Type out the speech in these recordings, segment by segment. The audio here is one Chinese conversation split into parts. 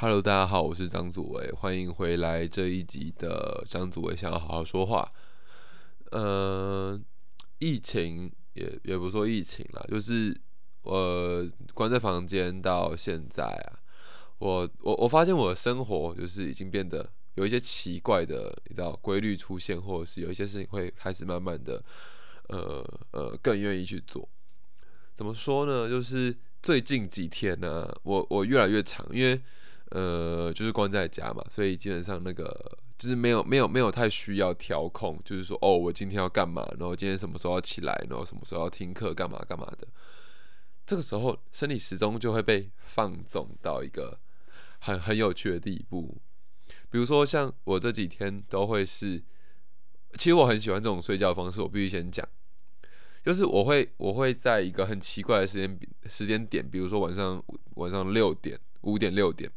Hello，大家好，我是张祖伟，欢迎回来这一集的张祖伟想要好好说话。呃，疫情也也不说疫情了，就是我关在房间到现在啊，我我我发现我的生活就是已经变得有一些奇怪的，你知道规律出现，或者是有一些事情会开始慢慢的，呃呃，更愿意去做。怎么说呢？就是最近几天呢，我我越来越长，因为呃，就是关在家嘛，所以基本上那个就是没有没有没有太需要调控，就是说哦，我今天要干嘛，然后今天什么时候要起来，然后什么时候要听课，干嘛干嘛的。这个时候生理时钟就会被放纵到一个很很有趣的地步。比如说像我这几天都会是，其实我很喜欢这种睡觉方式，我必须先讲。就是我会我会在一个很奇怪的时间时间点，比如说晚上晚上六点五点六点，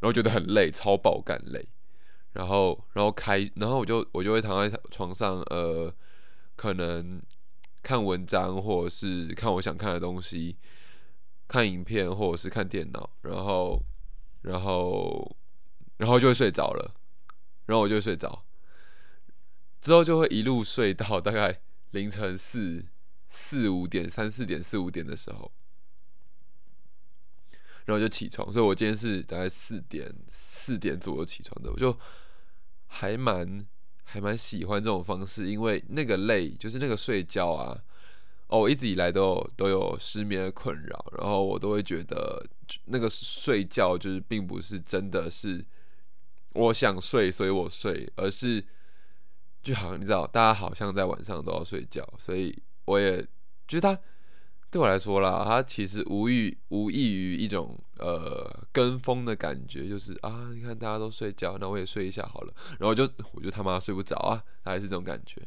然后觉得很累，超爆干累，然后然后开，然后我就我就会躺在床上，呃，可能看文章或者是看我想看的东西，看影片或者是看电脑，然后然后然后就会睡着了，然后我就睡着，之后就会一路睡到大概。凌晨四四五点、三四点、四五点的时候，然后就起床。所以我今天是大概四点四点左右起床的。我就还蛮还蛮喜欢这种方式，因为那个累就是那个睡觉啊。哦，我一直以来都有都有失眠的困扰，然后我都会觉得那个睡觉就是并不是真的是我想睡，所以我睡，而是。就好像你知道，大家好像在晚上都要睡觉，所以我也就是他对我来说啦，他其实无异无异于一种呃跟风的感觉，就是啊，你看大家都睡觉，那我也睡一下好了，然后就我就他妈睡不着啊，还是这种感觉。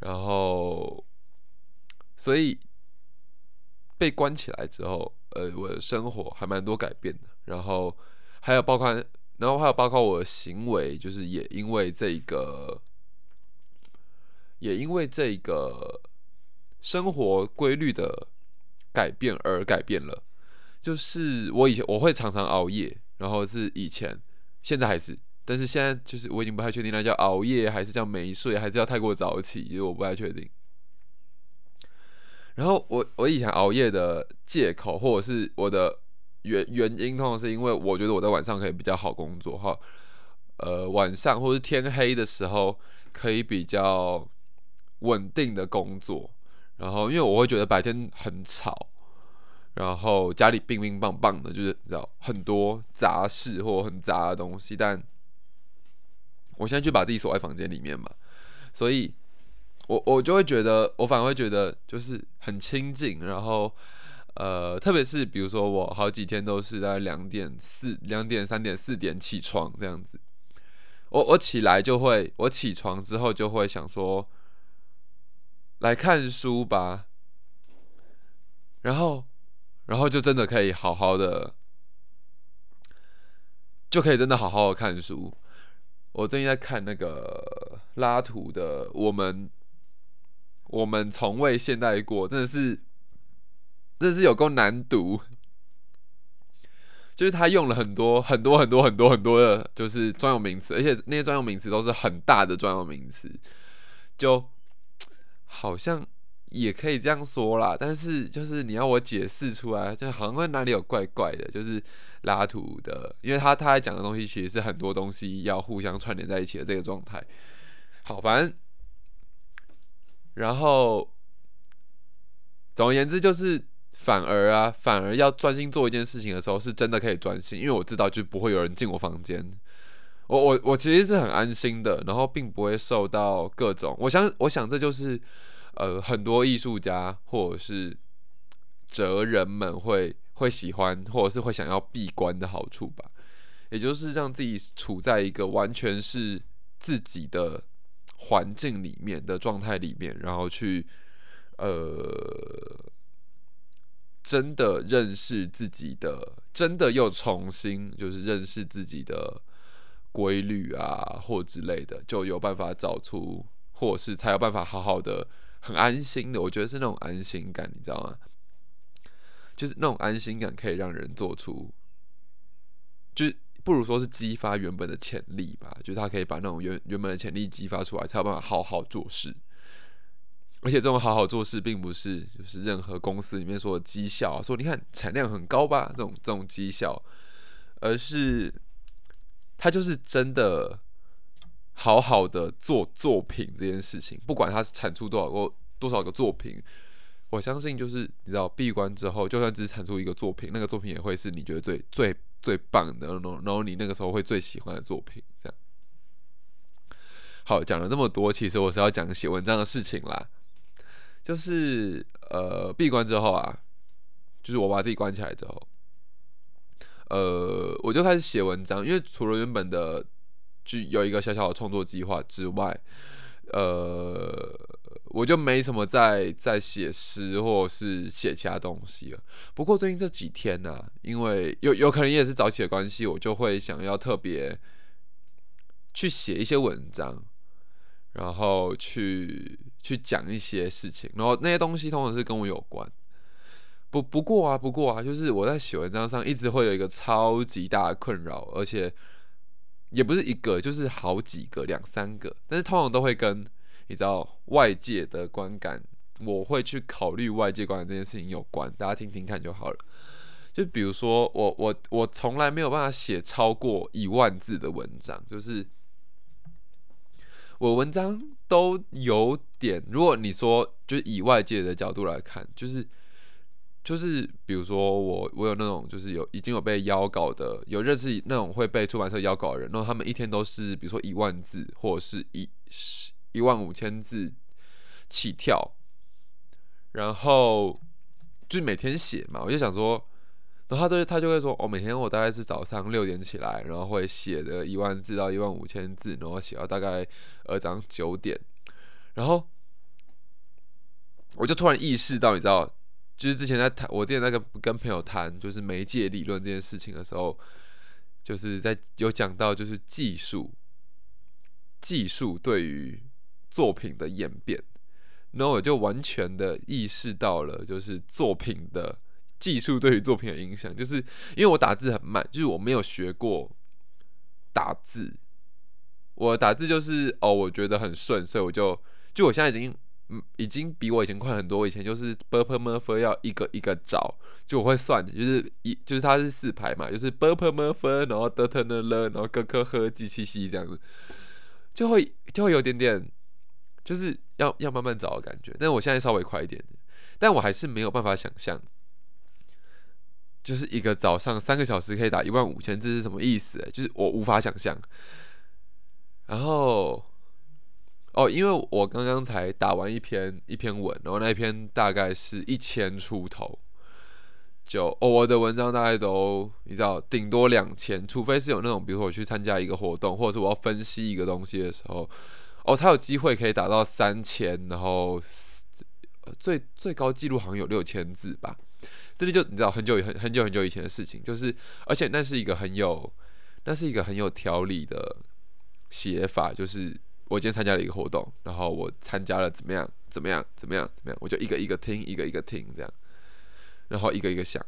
然后，所以被关起来之后，呃，我的生活还蛮多改变的，然后还有包括。然后还有包括我的行为，就是也因为这个，也因为这个生活规律的改变而改变了。就是我以前我会常常熬夜，然后是以前，现在还是，但是现在就是我已经不太确定那叫熬夜还是叫没睡，还是要太过早起，因为我不太确定。然后我我以前熬夜的借口，或者是我的。原原因通常是因为我觉得我在晚上可以比较好工作哈，呃晚上或是天黑的时候可以比较稳定的工作，然后因为我会觉得白天很吵，然后家里乒乒乓乓的，就是你知道很多杂事或很杂的东西，但我现在就把自己锁在房间里面嘛，所以我我就会觉得我反而会觉得就是很清静，然后。呃，特别是比如说我好几天都是在两点四、两点三点四点起床这样子，我我起来就会，我起床之后就会想说，来看书吧，然后，然后就真的可以好好的，就可以真的好好的看书。我最近在看那个拉图的《我们我们从未现代过》，真的是。真的是有够难读，就是他用了很多很多很多很多很多的，就是专有名词，而且那些专有名词都是很大的专有名词，就好像也可以这样说啦。但是就是你要我解释出来，就好像哪里有怪怪的。就是拉图的，因为他他在讲的东西其实是很多东西要互相串联在一起的这个状态。好，反正然后总而言之就是。反而啊，反而要专心做一件事情的时候，是真的可以专心，因为我知道就不会有人进我房间。我我我其实是很安心的，然后并不会受到各种。我想，我想这就是呃很多艺术家或者是哲人们会会喜欢，或者是会想要闭关的好处吧。也就是让自己处在一个完全是自己的环境里面的状态里面，然后去呃。真的认识自己的，真的又重新就是认识自己的规律啊，或之类的，就有办法找出，或是才有办法好好的、很安心的。我觉得是那种安心感，你知道吗？就是那种安心感可以让人做出就是不如说是激发原本的潜力吧，就是他可以把那种原原本的潜力激发出来，才有办法好好做事。而且这种好好做事，并不是就是任何公司里面说的绩效，说你看产量很高吧，这种这种绩效，而是他就是真的好好的做作品这件事情，不管他产出多少个多少个作品，我相信就是你知道闭关之后，就算只产出一个作品，那个作品也会是你觉得最最最棒的，然后然后你那个时候会最喜欢的作品，这样。好，讲了这么多，其实我是要讲写文章的事情啦。就是呃闭关之后啊，就是我把自己关起来之后，呃，我就开始写文章。因为除了原本的就有一个小小的创作计划之外，呃，我就没什么在在写诗或者是写其他东西了。不过最近这几天呢，因为有有可能也是早起的关系，我就会想要特别去写一些文章。然后去去讲一些事情，然后那些东西通常是跟我有关。不不过啊，不过啊，就是我在写文章上一直会有一个超级大的困扰，而且也不是一个，就是好几个、两三个，但是通常都会跟你知道外界的观感，我会去考虑外界观感这件事情有关。大家听听看就好了。就比如说，我我我从来没有办法写超过一万字的文章，就是。我文章都有点，如果你说就是以外界的角度来看，就是就是比如说我我有那种就是有已经有被邀稿的，有认识那种会被出版社邀稿的人，然后他们一天都是比如说一万字或者是一一万五千字起跳，然后就是每天写嘛，我就想说。然后他就他就会说，哦，每天我大概是早上六点起来，然后会写的一万字到一万五千字，然后写到大概呃早上九点，然后我就突然意识到，你知道，就是之前在谈，我之前在跟跟朋友谈，就是媒介理论这件事情的时候，就是在有讲到就是技术，技术对于作品的演变，然后我就完全的意识到了，就是作品的。技术对于作品的影响，就是因为我打字很慢，就是我没有学过打字。我打字就是哦，我觉得很顺，所以我就就我现在已经嗯，已经比我以前快很多。我以前就是 b p m f 要一个一个找，就我会算，就是一就是它是四排嘛，就是 b p m f，然后 d t n l，然后 g k h g q x 这样子，就会就会有点点就是要要慢慢找的感觉。但我现在稍微快一点，但我还是没有办法想象。就是一个早上三个小时可以打一万五千字是什么意思？就是我无法想象。然后，哦，因为我刚刚才打完一篇一篇文，然后那一篇大概是一千出头，就哦，我的文章大概都你知道，顶多两千，除非是有那种，比如说我去参加一个活动，或者是我要分析一个东西的时候，哦，才有机会可以打到三千，然后最最高记录好像有六千字吧。这里就你知道很久很很久很久以前的事情，就是而且那是一个很有那是一个很有条理的写法，就是我今天参加了一个活动，然后我参加了怎么样怎么样怎么样怎么样，我就一个一个听一个一个听这样，然后一个一个想，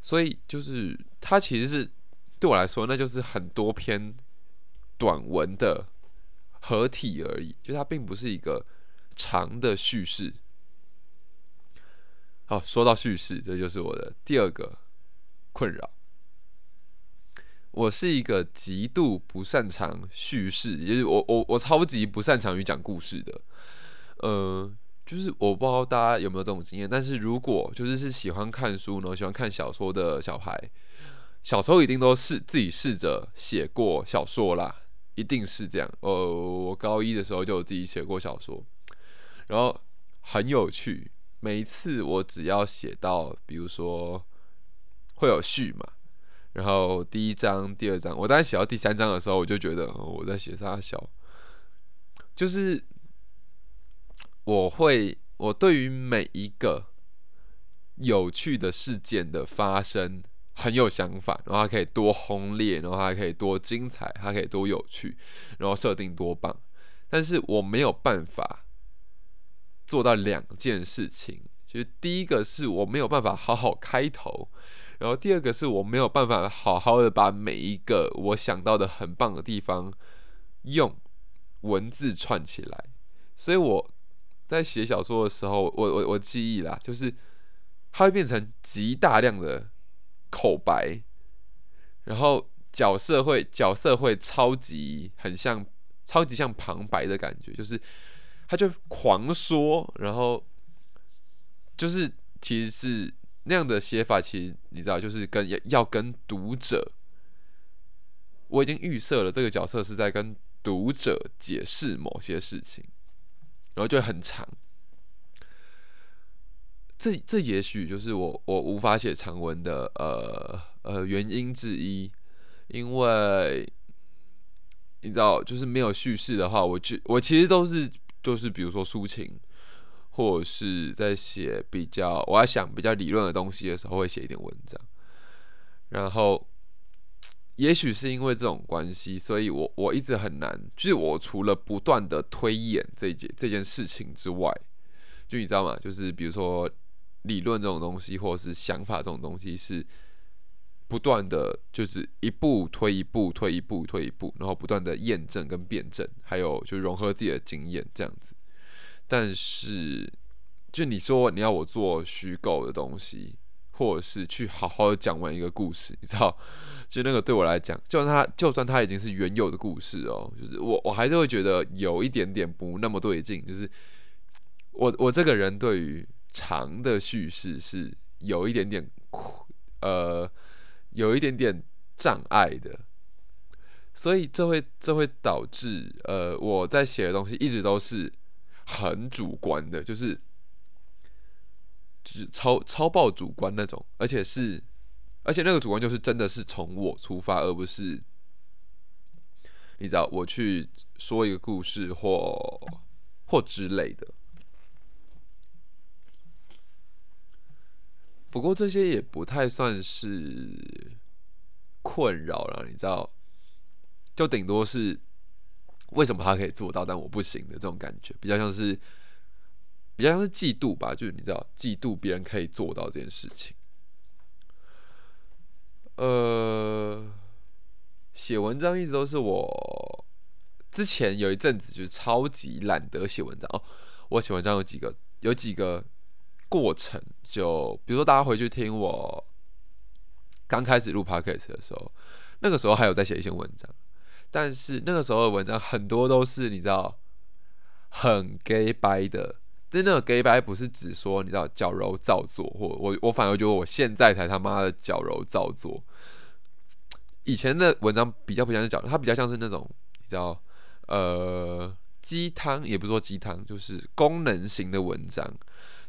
所以就是它其实是对我来说，那就是很多篇短文的合体而已，就它并不是一个长的叙事。好，说到叙事，这就是我的第二个困扰。我是一个极度不擅长叙事，就是我我我超级不擅长于讲故事的。呃，就是我不知道大家有没有这种经验，但是如果就是是喜欢看书，然后喜欢看小说的小孩，小时候一定都是自己试着写过小说啦，一定是这样。呃，我高一的时候就有自己写过小说，然后很有趣。每一次我只要写到，比如说会有序嘛，然后第一章、第二章，我当然写到第三章的时候，我就觉得我在写啥小，就是我会，我对于每一个有趣的事件的发生很有想法，然后它可以多轰烈，然后它可以多精彩，它可以多有趣，然后设定多棒，但是我没有办法。做到两件事情，就是第一个是我没有办法好好开头，然后第二个是我没有办法好好的把每一个我想到的很棒的地方用文字串起来，所以我在写小说的时候，我我我记忆啦，就是它会变成极大量的口白，然后角色会角色会超级很像超级像旁白的感觉，就是他就狂说，然后就是其实是。那样的写法，其实你知道，就是跟要跟读者，我已经预设了这个角色是在跟读者解释某些事情，然后就很长。这这也许就是我我无法写长文的呃呃原因之一，因为你知道，就是没有叙事的话，我就我其实都是都是比如说抒情。或者是在写比较，我要想比较理论的东西的时候，会写一点文章。然后，也许是因为这种关系，所以我我一直很难，就是我除了不断的推演这件这件事情之外，就你知道吗？就是比如说理论这种东西，或者是想法这种东西，是不断的，就是一步推一步，推一步推一步，然后不断的验证跟辩证，还有就融合自己的经验这样子。但是，就你说你要我做虚构的东西，或者是去好好的讲完一个故事，你知道，就那个对我来讲，就算它就算它已经是原有的故事哦，就是我我还是会觉得有一点点不那么对劲，就是我我这个人对于长的叙事是有一点点呃有一点点障碍的，所以这会这会导致呃我在写的东西一直都是。很主观的，就是就是超超爆主观那种，而且是，而且那个主观就是真的是从我出发，而不是你知道我去说一个故事或或之类的。不过这些也不太算是困扰了，你知道，就顶多是。为什么他可以做到，但我不行的这种感觉，比较像是比较像是嫉妒吧，就是你知道，嫉妒别人可以做到这件事情。呃，写文章一直都是我之前有一阵子就是超级懒得写文章哦。我写文章有几个有几个过程，就比如说大家回去听我刚开始录 podcast 的时候，那个时候还有在写一些文章。但是那个时候的文章很多都是你知道很 gay 掰的，真的 gay 掰不是指说你知道矫揉造作，或我我反而觉得我现在才他妈的矫揉造作。以前的文章比较不像是矫，它比较像是那种你知道呃鸡汤，也不说鸡汤，就是功能型的文章，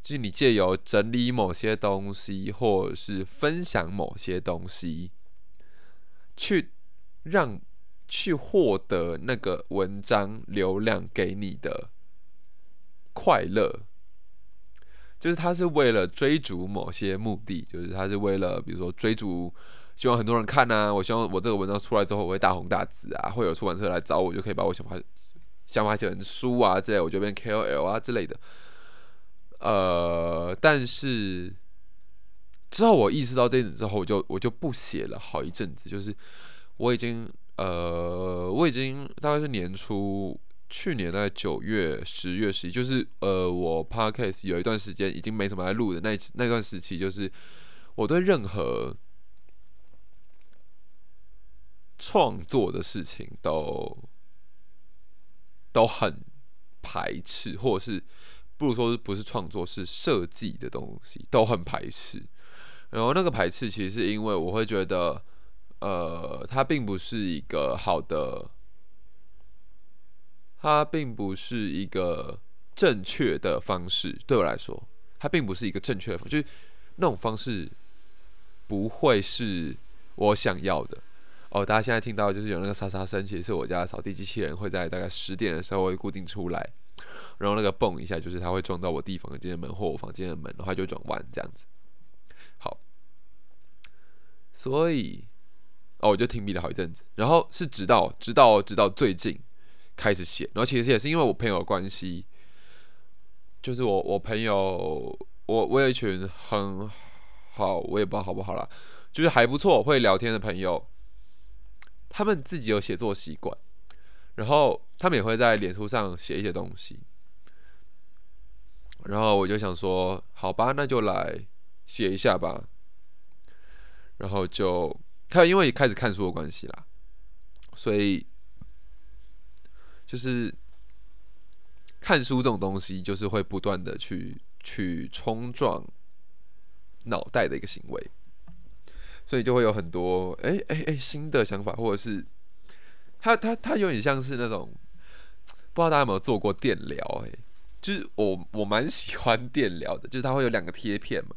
就是你借由整理某些东西，或者是分享某些东西，去让。去获得那个文章流量给你的快乐，就是他是为了追逐某些目的，就是他是为了比如说追逐，希望很多人看呐，我希望我这个文章出来之后我会大红大紫啊，会有出版社来找我，就可以把我想法想法写成书啊之类，我就变 KOL 啊之类的。呃，但是之后我意识到这一点之后，我就我就不写了好一阵子，就是我已经。呃，我已经大概是年初，去年在九月、十月、十一，就是呃，我 podcast 有一段时间已经没什么来录的那那段时期，就是我对任何创作的事情都都很排斥，或者是不如说不是创作，是设计的东西都很排斥。然后那个排斥其实是因为我会觉得。呃，它并不是一个好的，它并不是一个正确的方式。对我来说，它并不是一个正确的，就是那种方式不会是我想要的。哦，大家现在听到就是有那个沙沙声，其实是我家的扫地机器人会在大概十点的时候会固定出来，然后那个蹦一下，就是它会撞到我弟房间的门或我房间的门，然后就转弯这样子。好，所以。哦，我就停笔了好一阵子，然后是直到直到直到最近开始写，然后其实也是因为我朋友关系，就是我我朋友我我有一群很好，我也不知道好不好啦，就是还不错会聊天的朋友，他们自己有写作习惯，然后他们也会在脸书上写一些东西。然后我就想说，好吧，那就来写一下吧。然后就他因为开始看书的关系啦，所以就是看书这种东西，就是会不断的去去冲撞脑袋的一个行为，所以就会有很多哎哎哎新的想法，或者是他他他有点像是那种不知道大家有没有做过电疗哎。就是我我蛮喜欢电疗的，就是它会有两个贴片嘛，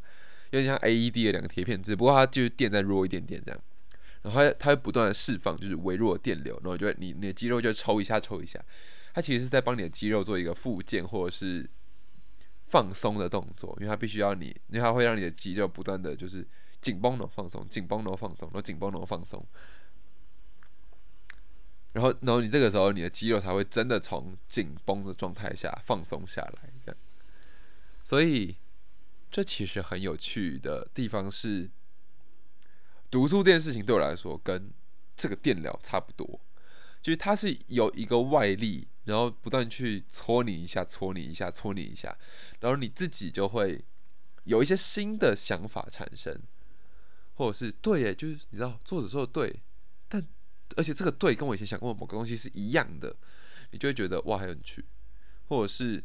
有点像 AED 的两个贴片，只不过它就是电再弱一点点这样，然后它会不断的释放就是微弱的电流，然后就会你你的肌肉就抽一下抽一下，它其实是在帮你的肌肉做一个复健或者是放松的动作，因为它必须要你，因为它会让你的肌肉不断的就是紧绷的放松，紧绷的放松，然后紧绷的放松。然后，然后你这个时候，你的肌肉才会真的从紧绷的状态下放松下来，这样。所以，这其实很有趣的地方是，读书这件事情对我来说跟这个电疗差不多，就是它是有一个外力，然后不断去搓你一下，搓你一下，搓你一下，然后你自己就会有一些新的想法产生，或者是对耶，就是你知道作者说的对。但而且这个对跟我以前想过的某个东西是一样的，你就会觉得哇很有趣，或者是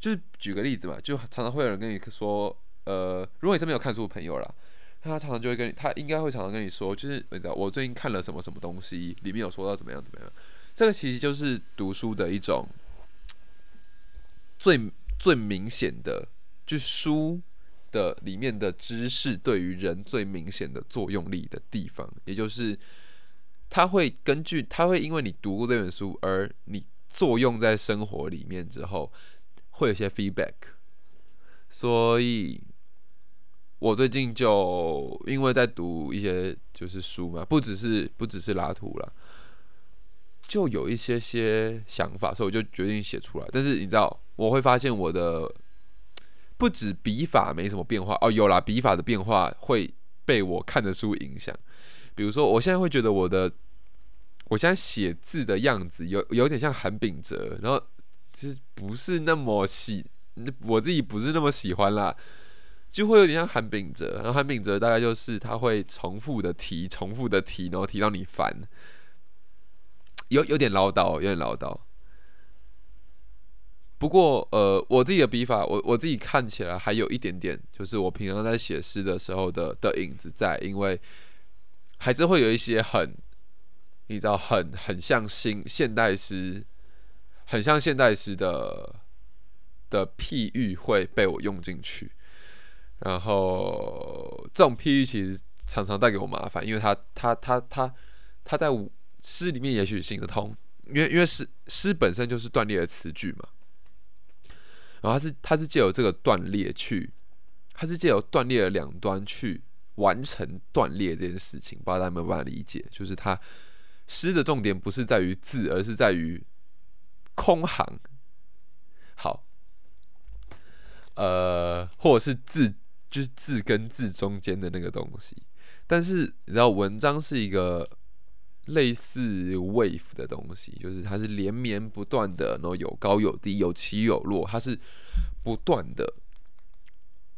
就是举个例子嘛，就常常会有人跟你说，呃，如果你是没有看书的朋友啦，他常常就会跟你，他应该会常常跟你说，就是你知道我最近看了什么什么东西，里面有说到怎么样怎么样，这个其实就是读书的一种最最明显的，就是书的里面的知识对于人最明显的作用力的地方，也就是。他会根据，他会因为你读过这本书，而你作用在生活里面之后，会有些 feedback。所以，我最近就因为在读一些就是书嘛，不只是不只是拉图了，就有一些些想法，所以我就决定写出来。但是你知道，我会发现我的不止笔法没什么变化哦，有啦，笔法的变化会被我看的书影响。比如说，我现在会觉得我的，我现在写字的样子有有点像韩炳哲，然后其实不是那么喜，我自己不是那么喜欢啦，就会有点像韩炳哲。然后韩炳哲大概就是他会重复的提，重复的提，然后提到你烦，有有点唠叨，有点唠叨。不过，呃，我自己的笔法，我我自己看起来还有一点点，就是我平常在写诗的时候的的影子在，因为。还是会有一些很，你知道，很很像新现代诗，很像现代诗的的譬喻会被我用进去，然后这种譬喻其实常常带给我麻烦，因为它它它它它在诗里面也许行得通，因为因为诗诗本身就是断裂的词句嘛，然后它是它是借由这个断裂去，它是借由断裂的两端去。完成断裂这件事情，不知道大家有没有办法理解？就是它诗的重点不是在于字，而是在于空行。好，呃，或者是字，就是字跟字中间的那个东西。但是你知道，文章是一个类似 wave 的东西，就是它是连绵不断的，然后有高有低，有起有落，它是不断的。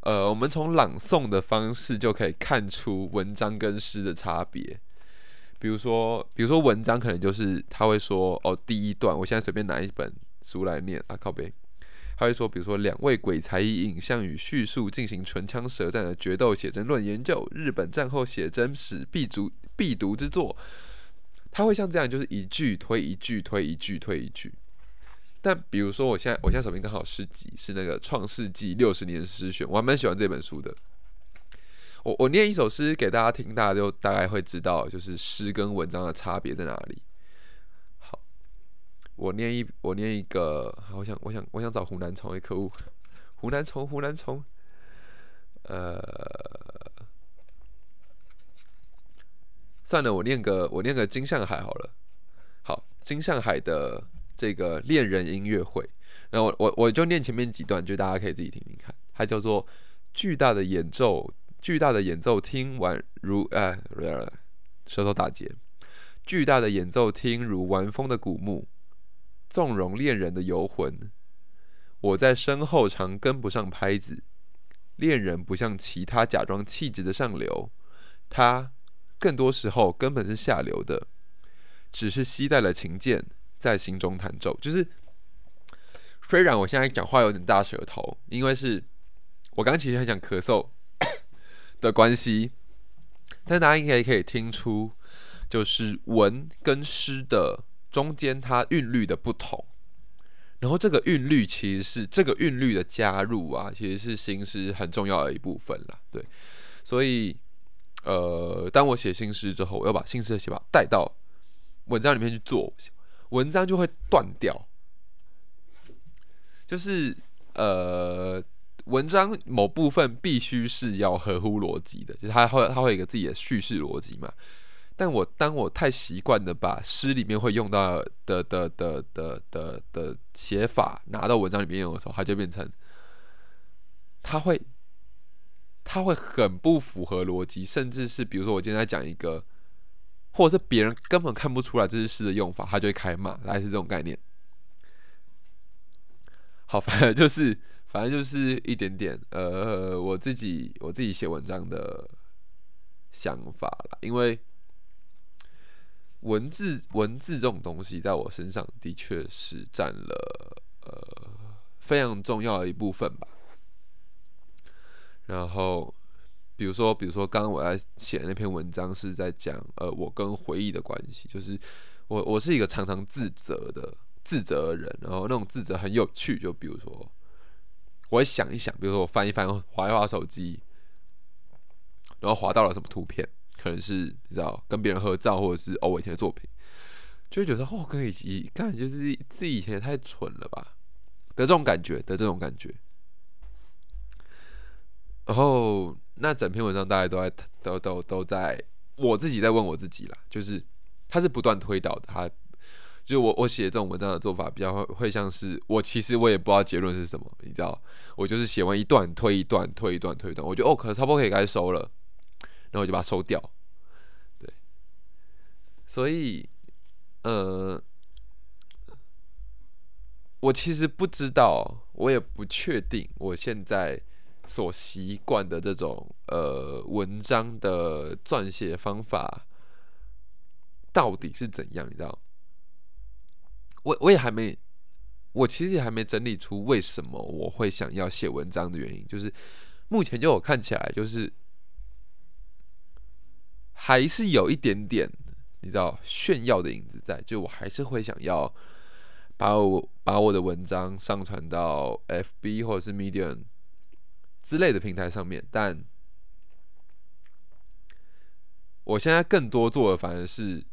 呃，我们从朗诵的方式就可以看出文章跟诗的差别。比如说，比如说文章可能就是他会说，哦，第一段，我现在随便拿一本书来念啊，靠背，他会说，比如说两位鬼才以影像与叙述进行唇枪舌战的决斗写真论研究，日本战后写真史必读必读之作。他会像这样，就是一句推一句，推一句推一句。但比如说，我现在我现在手边刚好诗集是那个《创世纪六十年诗选》，我还蛮喜欢这本书的。我我念一首诗给大家听，大家就大概会知道，就是诗跟文章的差别在哪里。我念一我念一个，我想我想我想找湖南虫，可恶，湖南虫湖南虫，呃，算了，我念个我念个金向海好了。好，金向海的。这个恋人音乐会，然后我我我就念前面几段，就大家可以自己听听看。它叫做巨大的演奏巨大的演奏厅宛如哎，舌头打结。巨大的演奏厅如玩风的古墓，纵容恋人的游魂。我在身后常跟不上拍子，恋人不像其他假装气质的上流，他更多时候根本是下流的，只是携带了琴键在心中弹奏。就是，虽然我现在讲话有点大舌头，因为是我刚其实很想咳嗽 的关系，但大家应该可以听出，就是文跟诗的中间它韵律的不同。然后这个韵律其实是这个韵律的加入啊，其实是新诗很重要的一部分啦。对，所以呃，当我写新诗之后，我要把新诗的写法带到文章里面去做，文章就会断掉。就是呃，文章某部分必须是要合乎逻辑的，就是它会它会有一个自己的叙事逻辑嘛。但我当我太习惯的把诗里面会用到的的的的的的写法拿到文章里面用的时候，它就变成，它会，它会很不符合逻辑，甚至是比如说我今天在讲一个，或者是别人根本看不出来这是诗的用法，他就会开骂，来是这种概念。好，反正就是反正就是一点点呃，我自己我自己写文章的想法啦，因为。文字文字这种东西，在我身上的确是占了呃非常重要的一部分吧。然后，比如说，比如说，刚刚我在写那篇文章是在讲呃我跟回忆的关系，就是我我是一个常常自责的自责的人，然后那种自责很有趣，就比如说，我会想一想，比如说我翻一翻划一划手机，然后划到了什么图片。可能是你知道跟别人合照，或者是哦我以前的作品，就会觉得哦，跟以前看就是自己以前也太蠢了吧的这种感觉的这种感觉。然后那整篇文章大家都在都都都在我自己在问我自己啦，就是他是不断推导的，他就我我写这种文章的做法比较会会像是我其实我也不知道结论是什么，你知道，我就是写完一段推一段推一段推一段，我觉得哦可能差不多可以该收了。然后我就把它收掉，对，所以，呃，我其实不知道，我也不确定，我现在所习惯的这种呃文章的撰写方法到底是怎样，你知道？我我也还没，我其实也还没整理出为什么我会想要写文章的原因，就是目前就我看起来就是。还是有一点点，你知道炫耀的影子在，就我还是会想要把我把我的文章上传到 FB 或者是 Medium 之类的平台上面，但我现在更多做的反而是，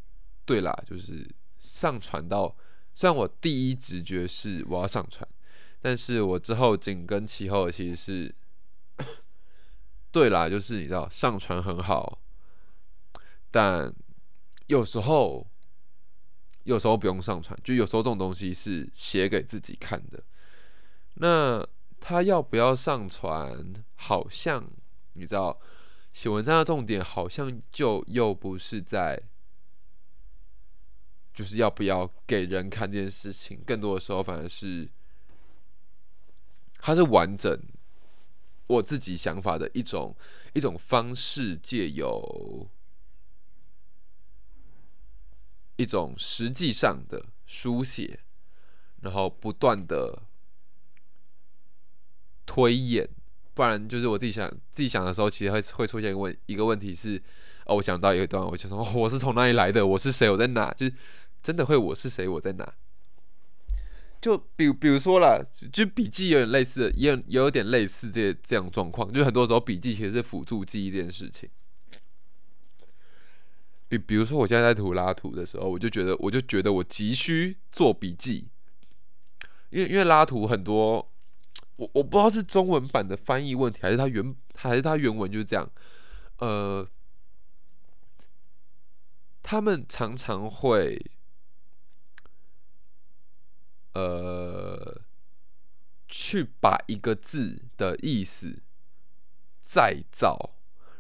对啦，就是上传到，虽然我第一直觉是我要上传，但是我之后紧跟其后其实是，对啦，就是你知道上传很好。但有时候，有时候不用上传，就有时候这种东西是写给自己看的。那他要不要上传？好像你知道，写文章的重点好像就又不是在，就是要不要给人看这件事情。更多的时候，反而是它是完整我自己想法的一种一种方式，借由。一种实际上的书写，然后不断的推演，不然就是我自己想自己想的时候，其实会会出现一个问一个问题是，哦，我想到一段，我就说我是从哪里来的，我是谁，我在哪，就是真的会我是谁，我在哪，就比比如说啦，就笔记有点类似，也有有点类似这这样状况，就很多时候笔记其实是辅助记忆这件事情。比比如说，我现在在图拉图的时候，我就觉得，我就觉得我急需做笔记，因为因为拉图很多，我我不知道是中文版的翻译问题，还是它原还是它原文就是这样，呃，他们常常会，呃，去把一个字的意思再造。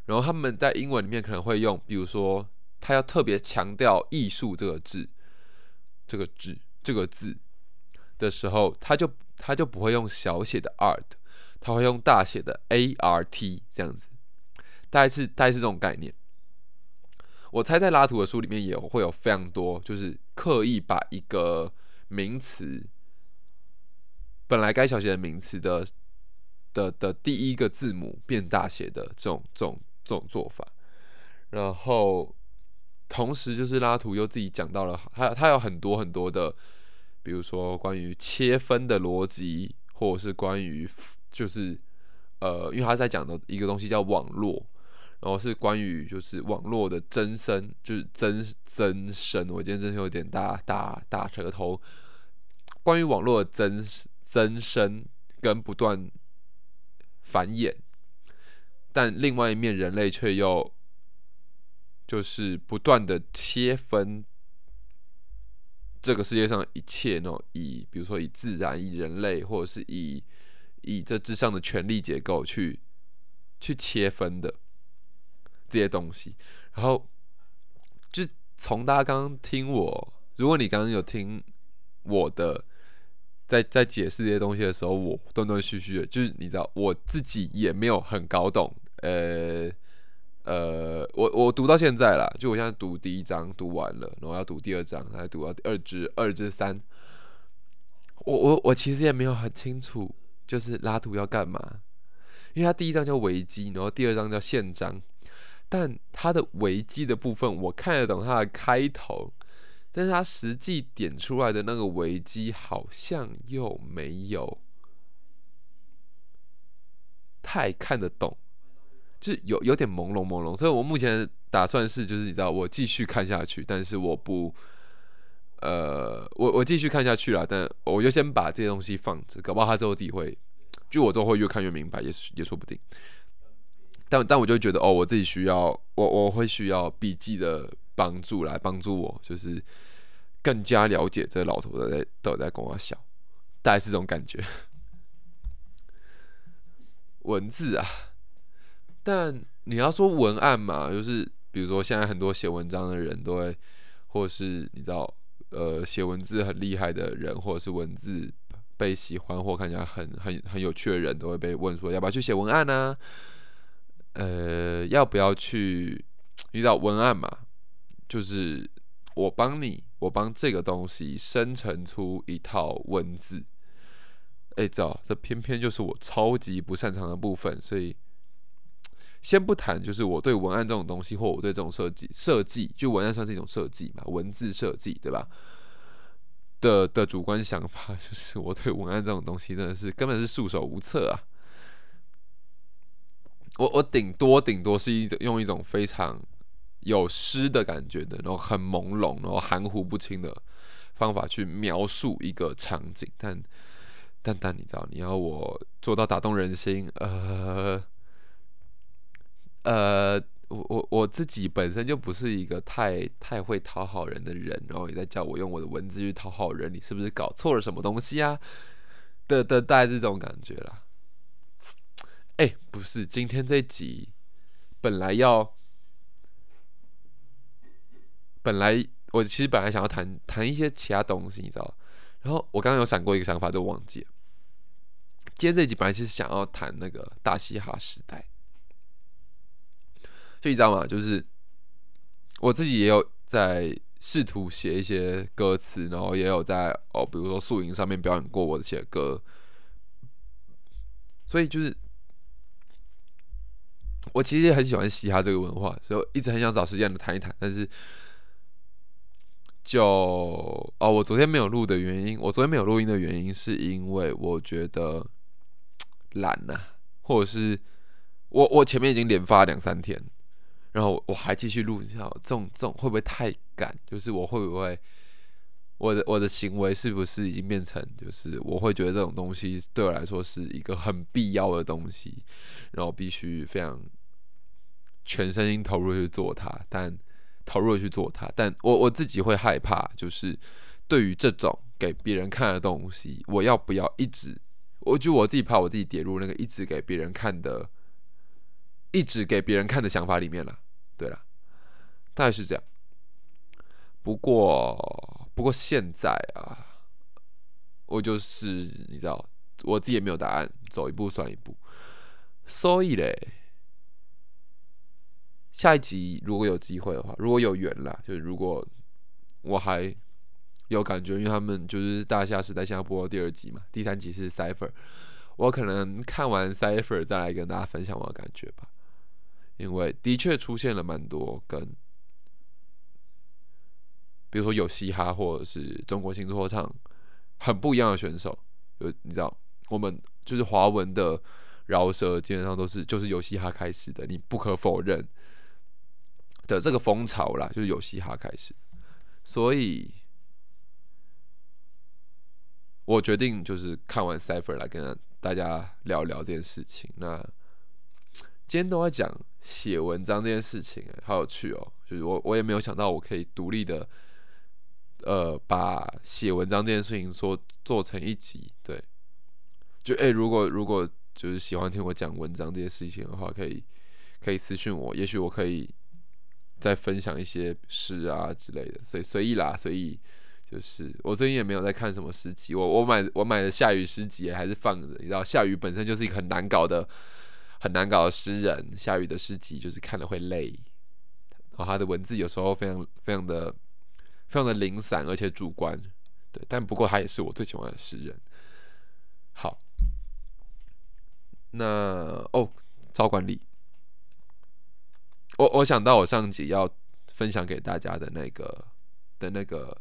然后他们在英文里面可能会用，比如说他要特别强调艺术这个字，这个字这个字的时候，他就他就不会用小写的 art，他会用大写的 a r t 这样子，大概是大概是这种概念。我猜在拉图的书里面也会有非常多，就是刻意把一个名词本来该小写的名词的的的第一个字母变大写的这种这种这种做法。然后同时就是拉图又自己讲到了，他他有很多很多的，比如说关于切分的逻辑，或者是关于就是呃，因为他在讲的一个东西叫网络。然后是关于就是网络的增生，就是增增生。我今天真是有点大大大舌头。关于网络的增增生跟不断繁衍，但另外一面人类却又就是不断的切分这个世界上一切呢？以比如说以自然、以人类，或者是以以这之上的权力结构去去切分的。这些东西，然后就从大家刚刚听我，如果你刚刚有听我的在在解释这些东西的时候，我断断续续的，就是你知道我自己也没有很搞懂，呃呃，我我读到现在啦，就我现在读第一章读完了，然后要读第二章，还读到二至二至三，我我我其实也没有很清楚，就是拉图要干嘛，因为他第一章叫维基，然后第二章叫宪章。但他的危机的部分，我看得懂他的开头，但是他实际点出来的那个危机，好像又没有太看得懂，就有有点朦胧朦胧。所以我目前打算是，就是你知道，我继续看下去，但是我不，呃，我我继续看下去了，但我就先把这些东西放着，搞不好他之后自己会，就我之后会越看越明白，也也说不定。但但我就觉得哦，我自己需要我我会需要笔记的帮助来帮助我，就是更加了解这老头在都在跟我笑，大概是这种感觉。文字啊，但你要说文案嘛，就是比如说现在很多写文章的人都会，或是你知道，呃，写文字很厉害的人，或者是文字被喜欢或看起来很很很有趣的人，都会被问说要不要去写文案呢？呃，要不要去遇到文案嘛？就是我帮你，我帮这个东西生成出一套文字。哎，这这偏偏就是我超级不擅长的部分，所以先不谈，就是我对文案这种东西，或我对这种设计设计，就文案算是一种设计嘛，文字设计对吧？的的主观想法，就是我对文案这种东西真的是根本是束手无策啊。我我顶多顶多是一种用一种非常有诗的感觉的，然后很朦胧，然后含糊不清的方法去描述一个场景，但但但你知道，你要我做到打动人心，呃呃，我我我自己本身就不是一个太太会讨好人的人，然后你在叫我用我的文字去讨好人，你是不是搞错了什么东西啊？的的带这种感觉啦。哎，不是，今天这集本来要，本来我其实本来想要谈谈一些其他东西，你知道然后我刚刚有闪过一个想法，都忘记了。今天这集本来其实想要谈那个大嘻哈时代，就你知道吗？就是我自己也有在试图写一些歌词，然后也有在哦，比如说素营上面表演过我的写歌，所以就是。我其实很喜欢嘻哈这个文化，所以一直很想找时间来谈一谈。但是，就哦，我昨天没有录的原因，我昨天没有录音的原因，是因为我觉得懒呐，或者是我我前面已经连发两三天，然后我还继续录，这种这种这种会不会太赶？就是我会不会我的我的行为是不是已经变成，就是我会觉得这种东西对我来说是一个很必要的东西，然后必须非常。全身心投入去做它，但投入去做它，但我我自己会害怕，就是对于这种给别人看的东西，我要不要一直？我就我自己怕我自己跌入那个一直给别人看的一直给别人看的想法里面了。对了，大概是这样。不过，不过现在啊，我就是你知道，我自己也没有答案，走一步算一步。所以嘞，下一集如果有机会的话，如果有缘啦，就是如果我还有感觉，因为他们就是大夏时代现在播第二集嘛，第三集是 Cipher，我可能看完 Cipher 再来跟大家分享我的感觉吧。因为的确出现了蛮多跟，比如说有嘻哈或者是中国新说唱很不一样的选手，有你知道，我们就是华文的饶舌基本上都是就是由嘻哈开始的，你不可否认的这个风潮啦，就是由嘻哈开始，所以我决定就是看完 Cipher 来跟大家聊聊这件事情。那今天都在讲。写文章这件事情，好有趣哦！就是我，我也没有想到我可以独立的，呃，把写文章这件事情说做成一集。对，就哎，如果如果就是喜欢听我讲文章这些事情的话，可以可以私信我，也许我可以再分享一些诗啊之类的。所以随意啦，随意。就是我最近也没有在看什么诗集，我我买我买的夏雨诗集还是放着。你知道，夏雨本身就是一个很难搞的。很难搞的诗人，夏雨的诗集就是看了会累，然后他的文字有时候非常非常的非常的零散，而且主观，对，但不过他也是我最喜欢的诗人。好，那哦，招管理，我我想到我上集要分享给大家的那个的那个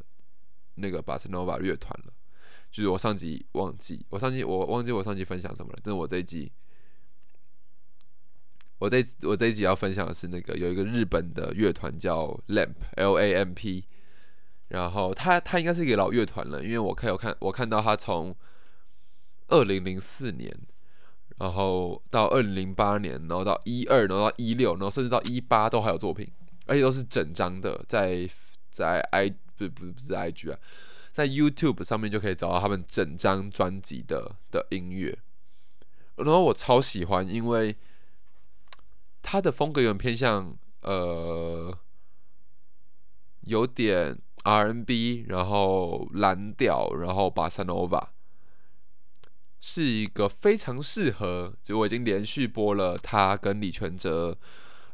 那个巴斯诺瓦乐团了，就是我上集忘记，我上集我忘记我上集分享什么了，但是我这一集。我这我这一集要分享的是那个有一个日本的乐团叫 Lamp L A M P，然后他他应该是一个老乐团了，因为我看有看我看到他从二零零四年，然后到二零零八年，然后到一二，然后到一六，然后甚至到一八都还有作品，而且都是整张的，在在 i 不不不是 i g 啊，在 YouTube 上面就可以找到他们整张专辑的的音乐，然后我超喜欢，因为。他的风格有点偏向，呃，有点 RNB，然后蓝调，然后巴塞诺瓦，是一个非常适合。就我已经连续播了他跟李全哲，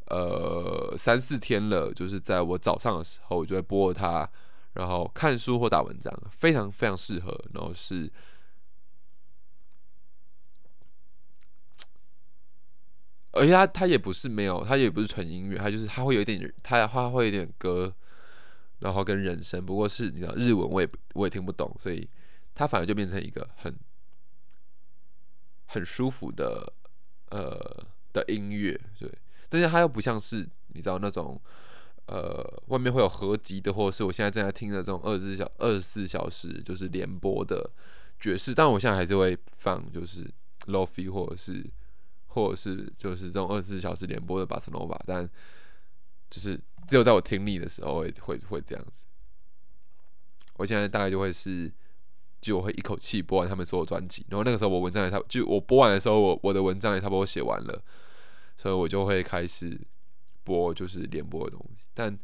呃，三四天了。就是在我早上的时候，我就会播他，然后看书或打文章，非常非常适合。然后是。而且他他也不是没有，他也不是纯音乐，他就是他会有一点，他他会有点歌，然后跟人声，不过是你知道日文我也我也听不懂，所以他反而就变成一个很很舒服的呃的音乐，对，但是他又不像是你知道那种呃外面会有合集的，或者是我现在正在听的这种二十四小二十四小时就是连播的爵士，但我现在还是会放就是 lofi 或者是。或者是就是这种二十四小时连播的巴塞诺瓦，但就是只有在我听力的时候会会会这样子。我现在大概就会是，就我会一口气播完他们所有专辑，然后那个时候我文章也差，就我播完的时候，我我的文章也差不多写完了，所以我就会开始播就是连播的东西。但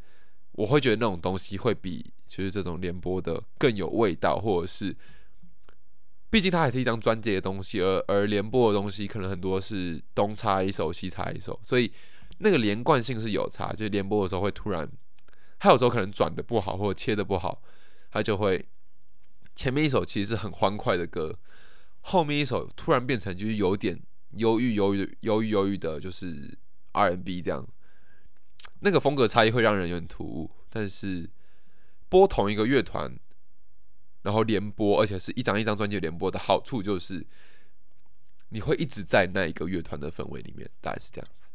我会觉得那种东西会比就是这种连播的更有味道，或者是。毕竟它还是一张专辑的东西，而而连播的东西可能很多是东插一首西插一首，所以那个连贯性是有差。就连播的时候会突然，它有时候可能转的不好或者切的不好，它就会前面一首其实是很欢快的歌，后面一首突然变成就是有点忧郁、忧郁、忧郁、忧郁的，就是 R&B 这样。那个风格差异会让人有点突兀，但是播同一个乐团。然后连播，而且是一张一张专辑连播的好处就是，你会一直在那一个乐团的氛围里面，大概是这样子。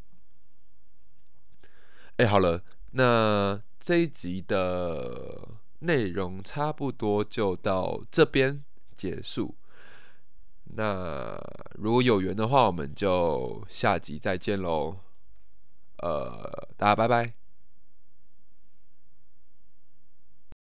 哎，好了，那这一集的内容差不多就到这边结束。那如果有缘的话，我们就下集再见喽。呃，大家拜拜。